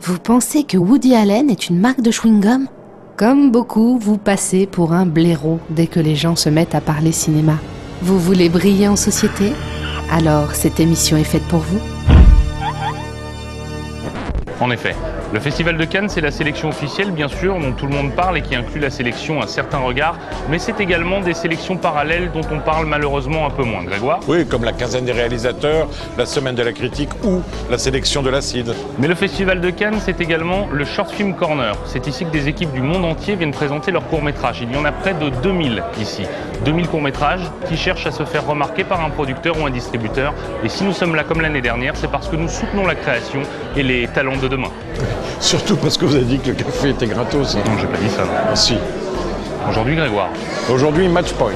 Vous pensez que Woody Allen est une marque de chewing-gum? Comme beaucoup, vous passez pour un blaireau dès que les gens se mettent à parler cinéma. Vous voulez briller en société? Alors cette émission est faite pour vous. En effet, le Festival de Cannes, c'est la sélection officielle, bien sûr, dont tout le monde parle et qui inclut la sélection à certains regards, mais c'est également des sélections parallèles dont on parle malheureusement un peu moins. Grégoire? Oui, comme la quinzaine des réalisateurs, la semaine de la critique ou la sélection de l'acide. Mais le Festival de Cannes, c'est également le Short Film Corner. C'est ici que des équipes du monde entier viennent présenter leurs courts-métrages. Il y en a près de 2000 ici. 2000 courts-métrages qui cherchent à se faire remarquer par un producteur ou un distributeur. Et si nous sommes là comme l'année dernière, c'est parce que nous soutenons la création et les talents de demain. Surtout parce que vous avez dit que le café était gratos. hein. Non, j'ai pas dit ça. Ah, si. Aujourd'hui, Grégoire. Aujourd'hui, match point.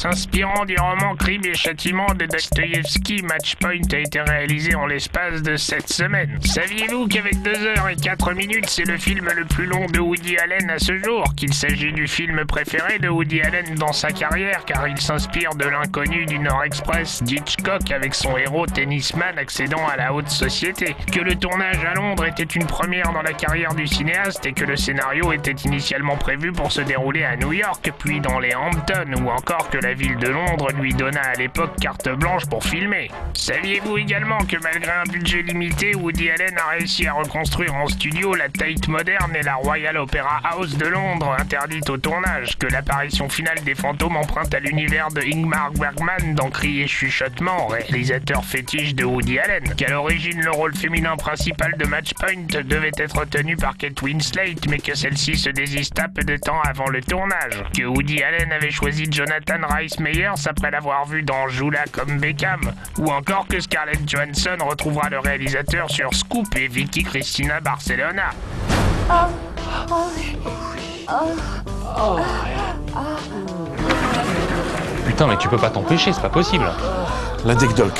S'inspirant du roman Crime et Châtiment de Dostoïevski, Matchpoint a été réalisé en l'espace de 7 semaines. Saviez-vous qu'avec 2 heures et 4 minutes, c'est le film le plus long de Woody Allen à ce jour? Qu'il s'agit du film préféré de Woody Allen dans sa carrière, car il s'inspire de l'inconnu du Nord Express d'Hitchcock avec son héros tennisman accédant à la haute société. Que le tournage à Londres était une première dans la carrière du cinéaste et que le scénario était initialement prévu pour se dérouler à New York, puis dans les Hamptons, ou encore que la ville de Londres lui donna à l'époque carte blanche pour filmer. Saviez-vous également que malgré un budget limité, Woody Allen a réussi à reconstruire en studio la Tate moderne et la Royal Opera House de Londres, interdite au tournage, que l'apparition finale des fantômes emprunte à l'univers de Ingmar Bergman dans Cris et Chuchotement, réalisateur fétiche de Woody Allen, qu'à l'origine le rôle féminin principal de Matchpoint devait être tenu par Kate Winslet, mais que celle-ci se désista peu de temps avant le tournage, que Woody Allen avait choisi Jonathan Rhys Meyers après l'avoir vu dans Joula comme Beckham, ou encore que Scarlett Johansson retrouvera le réalisateur sur Scoop et Vicky Cristina Barcelona. Putain, mais tu peux pas t'empêcher, c'est pas possible. L'anecdote.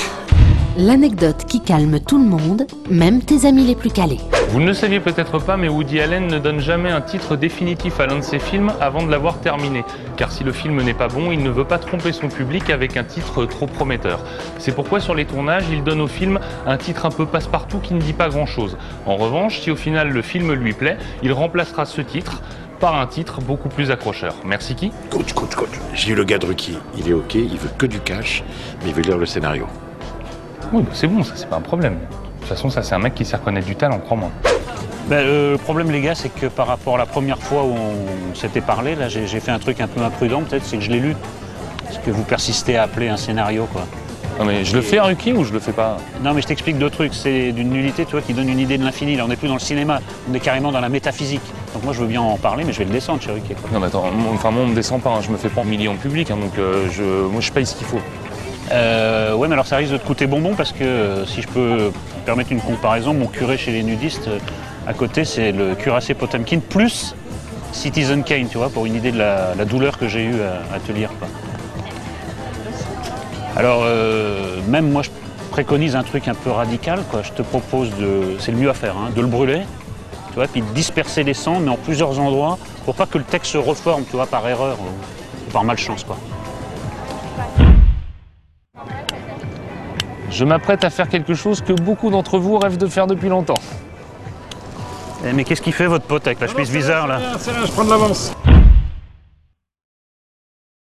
L'anecdote qui calme tout le monde, même tes amis les plus calés. Vous ne le saviez peut-être pas, mais Woody Allen ne donne jamais un titre définitif à l'un de ses films avant de l'avoir terminé. Car si le film n'est pas bon, il ne veut pas tromper son public avec un titre trop prometteur. C'est pourquoi sur les tournages, il donne au film un titre un peu passe-partout qui ne dit pas grand-chose. En revanche, si au final le film lui plaît, il remplacera ce titre par un titre beaucoup plus accrocheur. Merci qui Coach, coach, coach. J'ai eu le gars de Ruki. Il est OK, il veut que du cash, mais il veut lire le scénario. Oui, bah c'est bon, ça c'est pas un problème. De toute façon, ça c'est un mec qui sait reconnaître du talent, crois-moi. Ben, le problème, les gars, c'est que par rapport à la première fois où on s'était parlé, là, j'ai fait un truc un peu imprudent, peut-être, c'est que je l'ai lu. Parce que vous persistez à appeler un scénario, quoi. Non mais je le fais, Ruki, ou je le fais pas? Non, mais je t'explique deux trucs. C'est d'une nullité, tu vois, qui donne une idée de l'infini. Là, on n'est plus dans le cinéma, on est carrément dans la métaphysique. Donc moi, je veux bien en parler, mais je vais le descendre, chez quoi. Non mais attends, moi, enfin moi on me descend pas, hein, je me fais pas en public, hein, donc euh, je, moi je paye ce qu'il faut. Euh, ouais, mais alors ça risque de te coûter bonbon parce que euh, si je peux me permettre une comparaison, mon curé chez les nudistes, euh, à côté, c'est le cuirassé Potemkin plus Citizen Kane, tu vois, pour une idée de la, douleur que j'ai eue à, te lire. Alors, euh, même moi, je préconise un truc un peu radical, quoi. Je te propose de, c'est le mieux à faire, hein, de le brûler, tu vois, puis de disperser les sangs, mais en plusieurs endroits, pour pas que le texte se reforme, tu vois, par erreur ou par malchance, quoi. Je m'apprête à faire quelque chose que beaucoup d'entre vous rêvent de faire depuis longtemps. Eh, mais qu'est-ce qu'il fait votre pote avec la chemise bizarre là C'est là, je prends de l'avance.